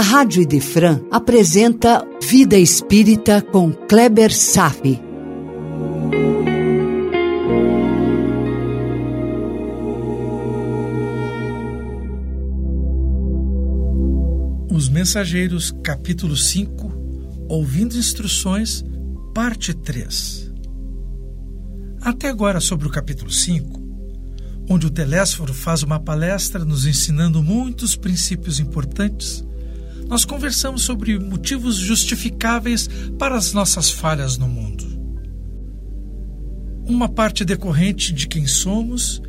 a Rádio Idefran apresenta Vida Espírita com Kleber Safi. Os Mensageiros, capítulo 5, Ouvindo Instruções, parte 3. Até agora, sobre o capítulo 5, onde o Telésforo faz uma palestra nos ensinando muitos princípios importantes, nós conversamos sobre motivos justificáveis para as nossas falhas no mundo. Uma parte decorrente de quem somos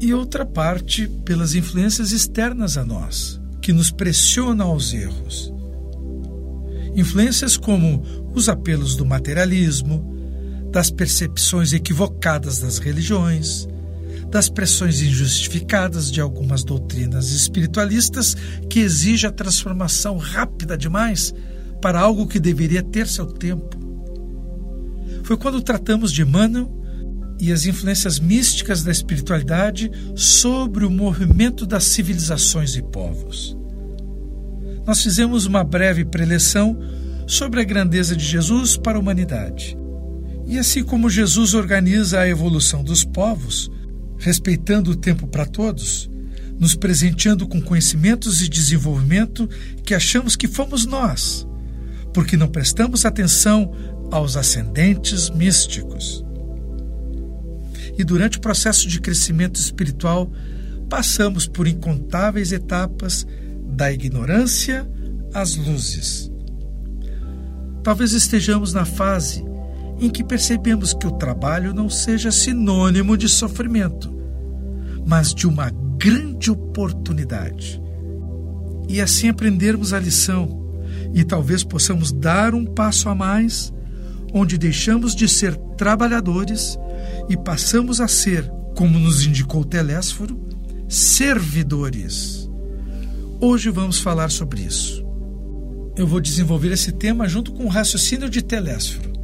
e outra parte pelas influências externas a nós, que nos pressionam aos erros. Influências como os apelos do materialismo, das percepções equivocadas das religiões, das pressões injustificadas de algumas doutrinas espiritualistas que exigem a transformação rápida demais para algo que deveria ter seu tempo. Foi quando tratamos de Emmanuel e as influências místicas da espiritualidade sobre o movimento das civilizações e povos. Nós fizemos uma breve preleção sobre a grandeza de Jesus para a humanidade. E assim como Jesus organiza a evolução dos povos, respeitando o tempo para todos, nos presenteando com conhecimentos e desenvolvimento que achamos que fomos nós, porque não prestamos atenção aos ascendentes místicos. E durante o processo de crescimento espiritual, passamos por incontáveis etapas da ignorância às luzes. Talvez estejamos na fase em que percebemos que o trabalho não seja sinônimo de sofrimento, mas de uma grande oportunidade. E assim aprendermos a lição e talvez possamos dar um passo a mais, onde deixamos de ser trabalhadores e passamos a ser, como nos indicou Telésforo, servidores. Hoje vamos falar sobre isso. Eu vou desenvolver esse tema junto com o raciocínio de Telésforo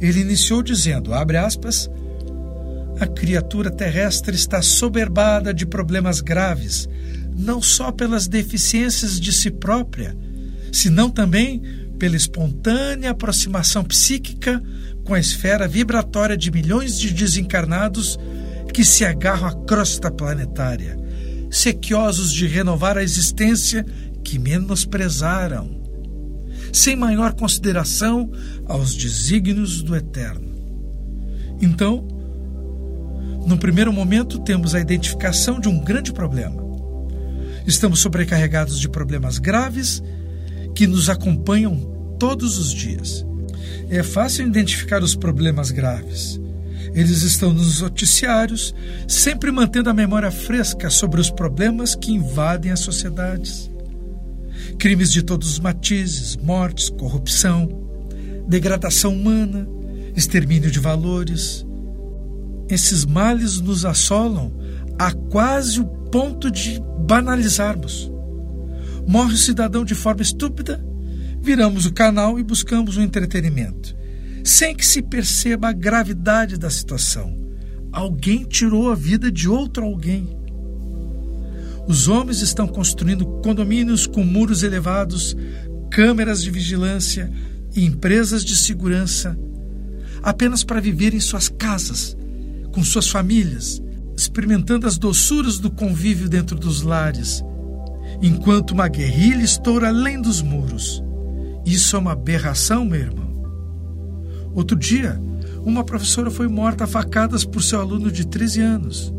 ele iniciou dizendo, abre aspas, a criatura terrestre está soberbada de problemas graves, não só pelas deficiências de si própria, senão também pela espontânea aproximação psíquica com a esfera vibratória de milhões de desencarnados que se agarram à crosta planetária, sequiosos de renovar a existência que menosprezaram sem maior consideração aos desígnios do Eterno. Então, no primeiro momento, temos a identificação de um grande problema. Estamos sobrecarregados de problemas graves que nos acompanham todos os dias. É fácil identificar os problemas graves. Eles estão nos noticiários, sempre mantendo a memória fresca sobre os problemas que invadem as sociedades crimes de todos os matizes, mortes, corrupção, degradação humana, extermínio de valores. Esses males nos assolam a quase o ponto de banalizarmos. Morre o cidadão de forma estúpida, viramos o canal e buscamos o um entretenimento, sem que se perceba a gravidade da situação. Alguém tirou a vida de outro alguém. Os homens estão construindo condomínios com muros elevados, câmeras de vigilância e empresas de segurança, apenas para viver em suas casas, com suas famílias, experimentando as doçuras do convívio dentro dos lares, enquanto uma guerrilha estoura além dos muros. Isso é uma aberração, meu irmão. Outro dia, uma professora foi morta a facadas por seu aluno de 13 anos.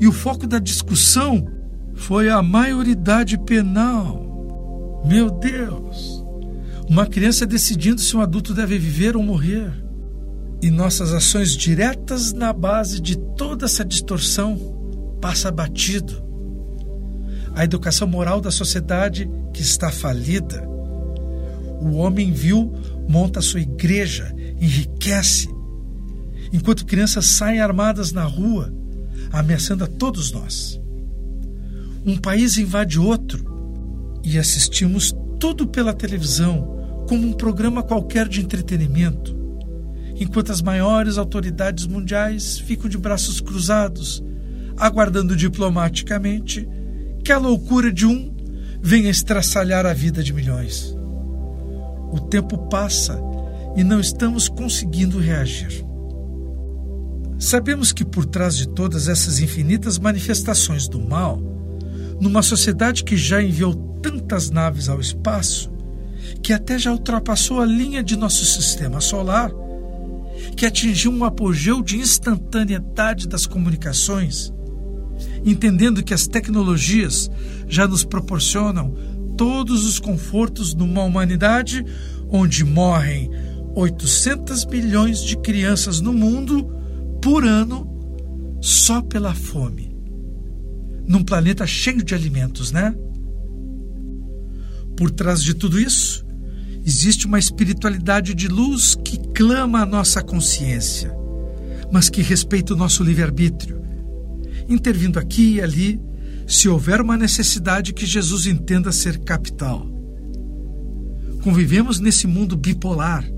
E o foco da discussão foi a maioridade penal. Meu Deus! Uma criança decidindo se um adulto deve viver ou morrer. E nossas ações diretas na base de toda essa distorção passa batido. A educação moral da sociedade que está falida. O homem vil monta sua igreja, enriquece, enquanto crianças saem armadas na rua, ameaçando a todos nós um país invade outro e assistimos tudo pela televisão, como um programa qualquer de entretenimento, enquanto as maiores autoridades mundiais ficam de braços cruzados, aguardando diplomaticamente que a loucura de um venha estraçalhar a vida de milhões. O tempo passa e não estamos conseguindo reagir. Sabemos que por trás de todas essas infinitas manifestações do mal, numa sociedade que já enviou tantas naves ao espaço, que até já ultrapassou a linha de nosso sistema solar, que atingiu um apogeu de instantaneidade das comunicações, entendendo que as tecnologias já nos proporcionam todos os confortos numa humanidade onde morrem 800 milhões de crianças no mundo por ano só pela fome. Num planeta cheio de alimentos, né? Por trás de tudo isso, existe uma espiritualidade de luz que clama a nossa consciência, mas que respeita o nosso livre-arbítrio, intervindo aqui e ali se houver uma necessidade que Jesus entenda ser capital. Convivemos nesse mundo bipolar,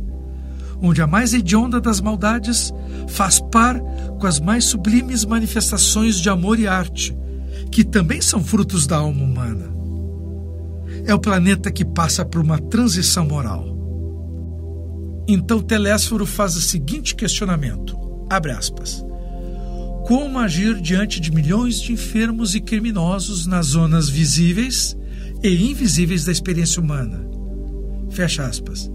onde a mais hedionda das maldades faz par com as mais sublimes manifestações de amor e arte, que também são frutos da alma humana é o planeta que passa por uma transição moral. Então Telésforo faz o seguinte questionamento: abre aspas. Como agir diante de milhões de enfermos e criminosos nas zonas visíveis e invisíveis da experiência humana? Fecha aspas.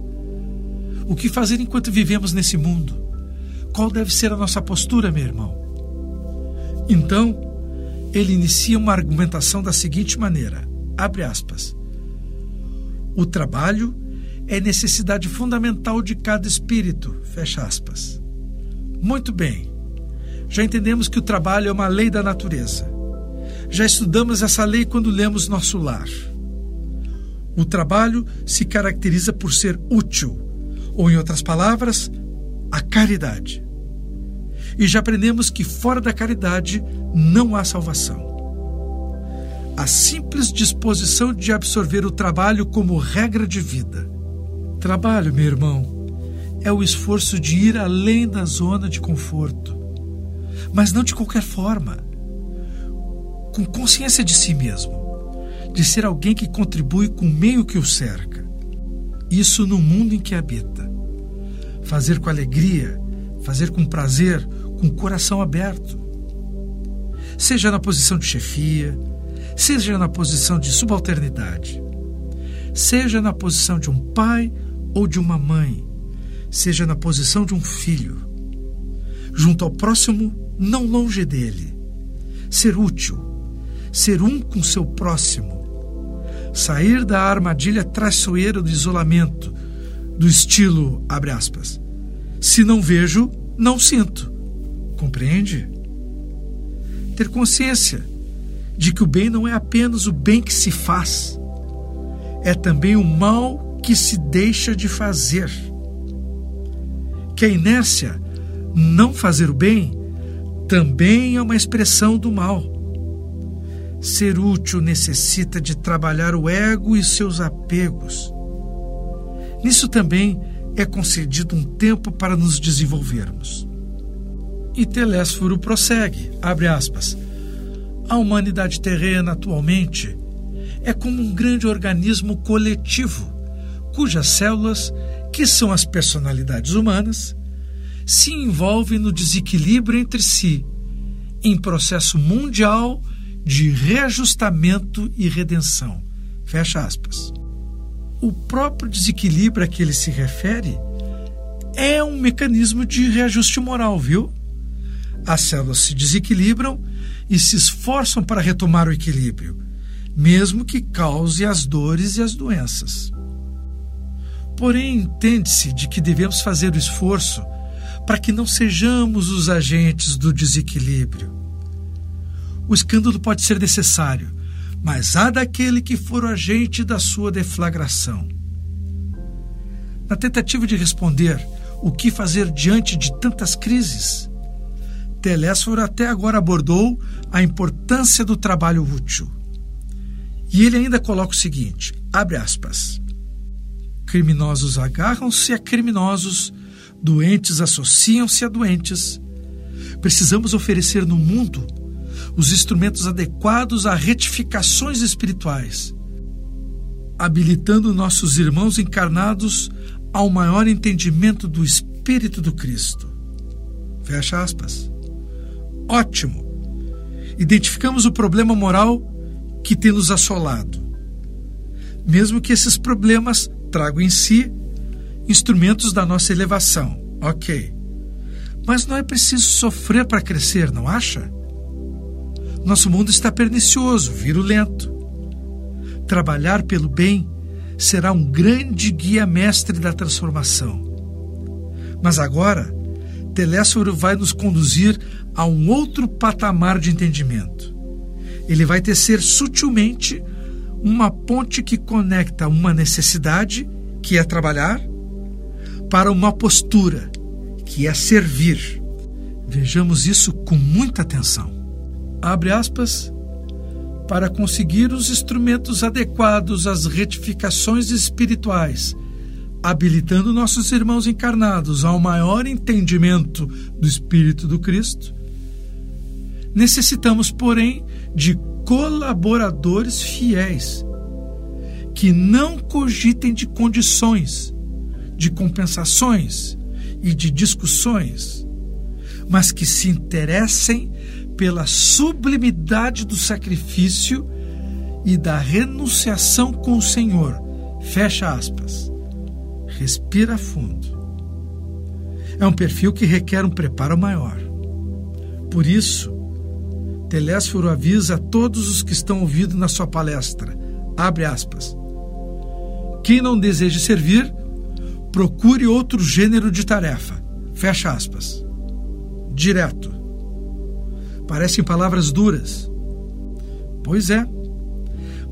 O que fazer enquanto vivemos nesse mundo? Qual deve ser a nossa postura, meu irmão? Então, ele inicia uma argumentação da seguinte maneira: abre aspas. O trabalho é necessidade fundamental de cada espírito. Fecha aspas. Muito bem. Já entendemos que o trabalho é uma lei da natureza. Já estudamos essa lei quando lemos Nosso Lar. O trabalho se caracteriza por ser útil, ou, em outras palavras, a caridade. E já aprendemos que fora da caridade não há salvação a simples disposição de absorver o trabalho como regra de vida. Trabalho, meu irmão, é o esforço de ir além da zona de conforto, mas não de qualquer forma. Com consciência de si mesmo, de ser alguém que contribui com o meio que o cerca. Isso no mundo em que habita. Fazer com alegria, fazer com prazer, com o coração aberto. Seja na posição de chefia, seja na posição de subalternidade, seja na posição de um pai ou de uma mãe, seja na posição de um filho, junto ao próximo, não longe dele, ser útil, ser um com seu próximo, sair da armadilha traiçoeira do isolamento, do estilo, abre aspas, se não vejo, não sinto. Compreende? Ter consciência de que o bem não é apenas o bem que se faz, é também o mal que se deixa de fazer. Que a inércia, não fazer o bem, também é uma expressão do mal. Ser útil necessita de trabalhar o ego e seus apegos. Nisso também é concedido um tempo para nos desenvolvermos. E Telésforo prossegue, abre aspas, a humanidade terrena atualmente é como um grande organismo coletivo, cujas células, que são as personalidades humanas, se envolvem no desequilíbrio entre si, em processo mundial de reajustamento e redenção. Fecha aspas. O próprio desequilíbrio a que ele se refere é um mecanismo de reajuste moral, viu? As células se desequilibram e se esforçam para retomar o equilíbrio, mesmo que cause as dores e as doenças. Porém, entende-se de que devemos fazer o esforço para que não sejamos os agentes do desequilíbrio. O escândalo pode ser necessário, mas há daquele que for o agente da sua deflagração. Na tentativa de responder o que fazer diante de tantas crises, Telésforo até agora abordou a importância do trabalho útil. E ele ainda coloca o seguinte: abre aspas. Criminosos agarram-se a criminosos, doentes associam-se a doentes. Precisamos oferecer no mundo os instrumentos adequados a retificações espirituais, habilitando nossos irmãos encarnados ao maior entendimento do Espírito do Cristo. Fecha aspas. Ótimo! Identificamos o problema moral que tem nos assolado. Mesmo que esses problemas tragam em si instrumentos da nossa elevação. Ok. Mas não é preciso sofrer para crescer, não acha? Nosso mundo está pernicioso, virulento. Trabalhar pelo bem será um grande guia mestre da transformação. Mas agora, Telésforo vai nos conduzir a um outro patamar de entendimento. Ele vai tecer sutilmente uma ponte que conecta uma necessidade, que é trabalhar, para uma postura, que é servir. Vejamos isso com muita atenção. Abre aspas para conseguir os instrumentos adequados às retificações espirituais, habilitando nossos irmãos encarnados ao maior entendimento do Espírito do Cristo. Necessitamos, porém, de colaboradores fiéis que não cogitem de condições, de compensações e de discussões, mas que se interessem pela sublimidade do sacrifício e da renunciação com o Senhor. Fecha aspas. Respira fundo. É um perfil que requer um preparo maior. Por isso, Telésforo avisa a todos os que estão ouvindo na sua palestra, abre aspas, quem não deseja servir, procure outro gênero de tarefa, fecha aspas. Direto. Parecem palavras duras. Pois é,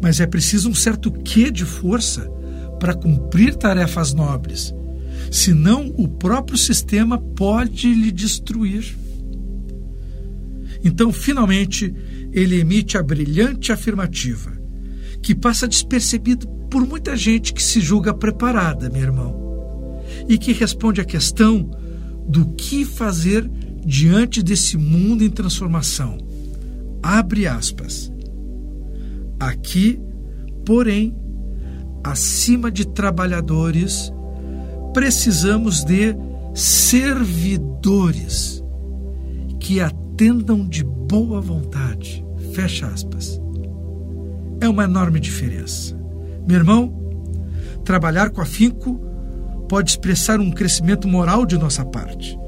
mas é preciso um certo quê de força para cumprir tarefas nobres, senão o próprio sistema pode lhe destruir. Então, finalmente, ele emite a brilhante afirmativa, que passa despercebido por muita gente que se julga preparada, meu irmão, e que responde à questão do que fazer diante desse mundo em transformação. Abre aspas. Aqui, porém, acima de trabalhadores, precisamos de servidores que atendam de boa vontade. Fecha aspas. É uma enorme diferença. Meu irmão, trabalhar com afinco pode expressar um crescimento moral de nossa parte,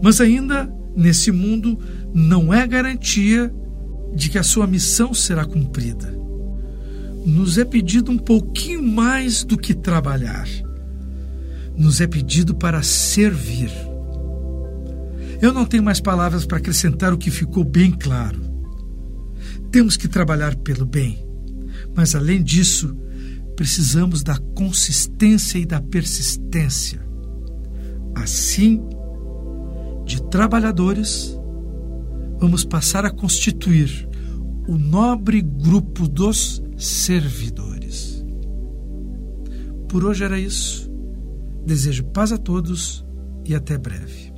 mas ainda nesse mundo não é garantia de que a sua missão será cumprida. Nos é pedido um pouquinho mais do que trabalhar. Nos é pedido para servir. Eu não tenho mais palavras para acrescentar o que ficou bem claro. Temos que trabalhar pelo bem, mas além disso, precisamos da consistência e da persistência. Assim, de trabalhadores, vamos passar a constituir o nobre grupo dos servidores. Por hoje era isso. Desejo paz a todos e até breve.